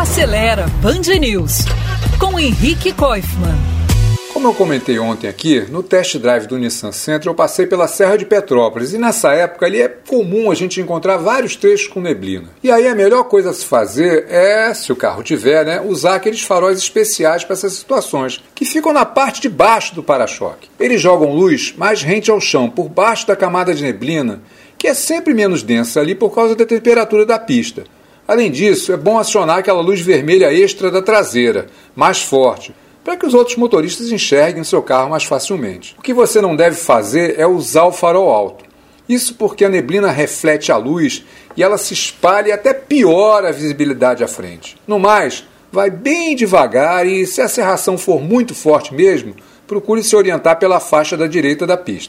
Acelera Band News com Henrique Koifman. Como eu comentei ontem aqui, no test drive do Nissan Sentra eu passei pela Serra de Petrópolis e nessa época ali é comum a gente encontrar vários trechos com neblina. E aí a melhor coisa a se fazer é, se o carro tiver, né, usar aqueles faróis especiais para essas situações, que ficam na parte de baixo do para-choque. Eles jogam luz mais rente ao chão, por baixo da camada de neblina, que é sempre menos densa ali por causa da temperatura da pista. Além disso, é bom acionar aquela luz vermelha extra da traseira, mais forte, para que os outros motoristas enxerguem o seu carro mais facilmente. O que você não deve fazer é usar o farol alto. Isso porque a neblina reflete a luz e ela se espalha e até piora a visibilidade à frente. No mais, vai bem devagar e, se a serração for muito forte mesmo, procure se orientar pela faixa da direita da pista.